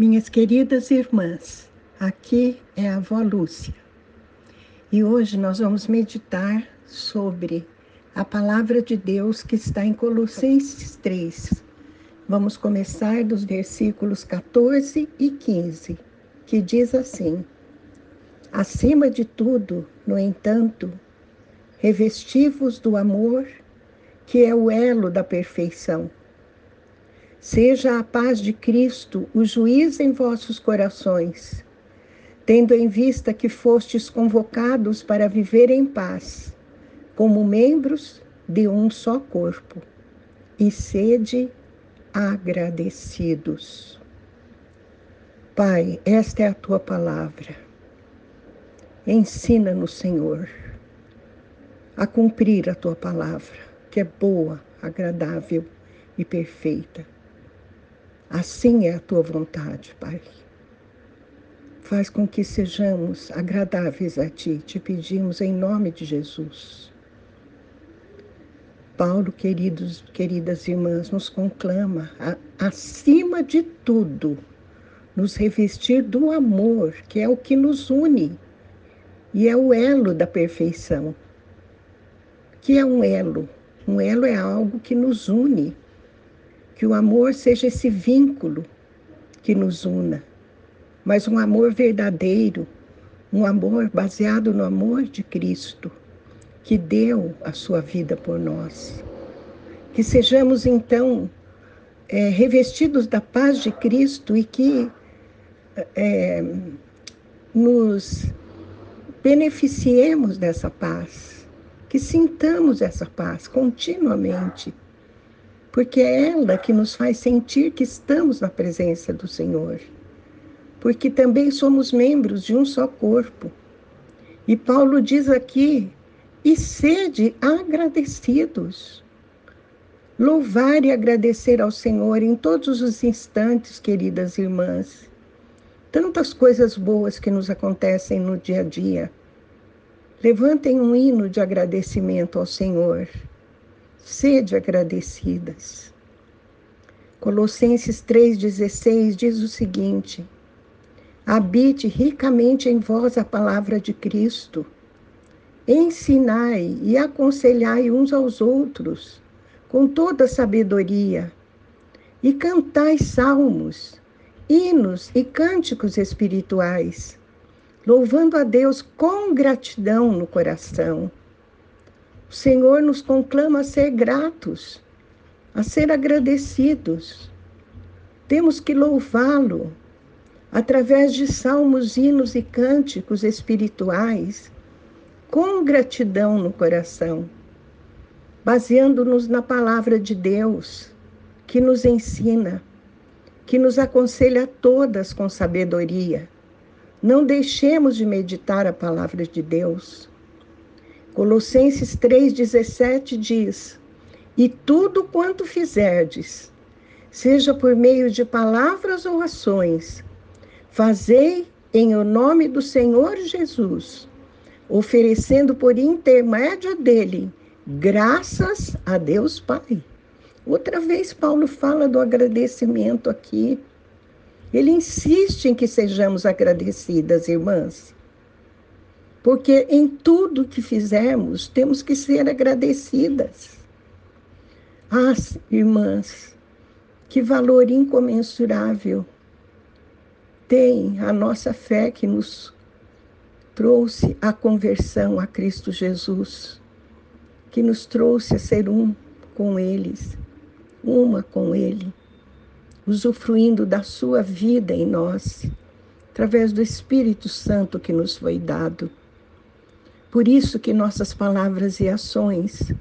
Minhas queridas irmãs, aqui é a avó Lúcia e hoje nós vamos meditar sobre a palavra de Deus que está em Colossenses 3. Vamos começar dos versículos 14 e 15, que diz assim: Acima de tudo, no entanto, revestivos do amor, que é o elo da perfeição Seja a paz de Cristo o juiz em vossos corações, tendo em vista que fostes convocados para viver em paz, como membros de um só corpo, e sede agradecidos. Pai, esta é a tua palavra. Ensina-nos, Senhor, a cumprir a tua palavra, que é boa, agradável e perfeita. Assim é a tua vontade, Pai. Faz com que sejamos agradáveis a Ti, te pedimos em nome de Jesus. Paulo, queridos, queridas irmãs, nos conclama, a, acima de tudo, nos revestir do amor, que é o que nos une e é o elo da perfeição. Que é um elo? Um elo é algo que nos une que o amor seja esse vínculo que nos una, mas um amor verdadeiro, um amor baseado no amor de Cristo, que deu a sua vida por nós. Que sejamos então é, revestidos da paz de Cristo e que é, nos beneficiemos dessa paz, que sintamos essa paz continuamente porque é ela que nos faz sentir que estamos na presença do Senhor. Porque também somos membros de um só corpo. E Paulo diz aqui: e sede agradecidos. Louvar e agradecer ao Senhor em todos os instantes, queridas irmãs. Tantas coisas boas que nos acontecem no dia a dia. Levantem um hino de agradecimento ao Senhor sede agradecidas. Colossenses 3,16 diz o seguinte: Habite ricamente em vós a palavra de Cristo, ensinai e aconselhai uns aos outros com toda sabedoria, e cantai salmos, hinos e cânticos espirituais, louvando a Deus com gratidão no coração o Senhor nos conclama a ser gratos, a ser agradecidos. Temos que louvá-lo através de salmos, hinos e cânticos espirituais, com gratidão no coração, baseando-nos na palavra de Deus, que nos ensina, que nos aconselha a todas com sabedoria. Não deixemos de meditar a palavra de Deus. Colossenses 3,17 diz: E tudo quanto fizerdes, seja por meio de palavras ou ações, fazei em o nome do Senhor Jesus, oferecendo por intermédio dele graças a Deus Pai. Outra vez, Paulo fala do agradecimento aqui. Ele insiste em que sejamos agradecidas, irmãs. Porque em tudo que fizermos, temos que ser agradecidas. Ah, irmãs, que valor incomensurável tem a nossa fé que nos trouxe a conversão a Cristo Jesus, que nos trouxe a ser um com eles, uma com Ele, usufruindo da sua vida em nós, através do Espírito Santo que nos foi dado. Por isso que nossas palavras e ações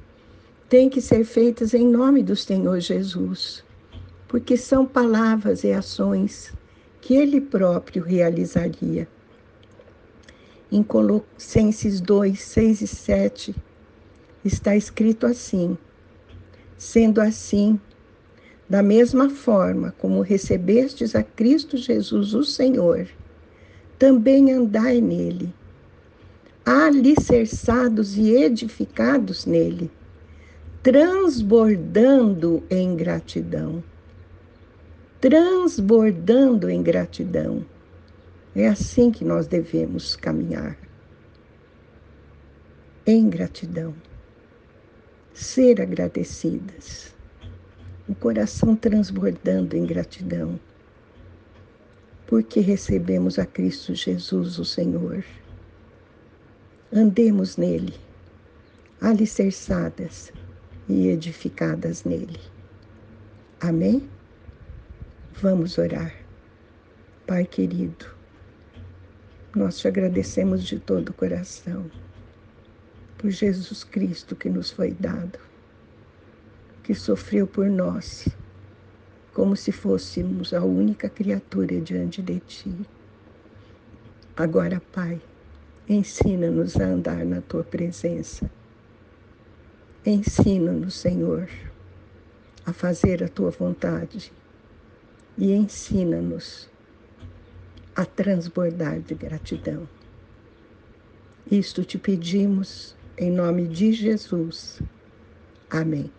têm que ser feitas em nome do Senhor Jesus, porque são palavras e ações que ele próprio realizaria. Em Colossenses 2, 6 e 7, está escrito assim: Sendo assim, da mesma forma como recebestes a Cristo Jesus, o Senhor, também andai nele alicerçados e edificados nele, transbordando em gratidão. transbordando em gratidão. É assim que nós devemos caminhar. Em gratidão. Ser agradecidas. O coração transbordando em gratidão. Porque recebemos a Cristo Jesus, o Senhor. Andemos nele, alicerçadas e edificadas nele. Amém? Vamos orar. Pai querido, nós te agradecemos de todo o coração por Jesus Cristo que nos foi dado, que sofreu por nós, como se fôssemos a única criatura diante de Ti. Agora, Pai, ensina-nos a andar na Tua presença. Ensina-nos, Senhor, a fazer a Tua vontade e ensina-nos a transbordar de gratidão. Isto te pedimos em nome de Jesus. Amém.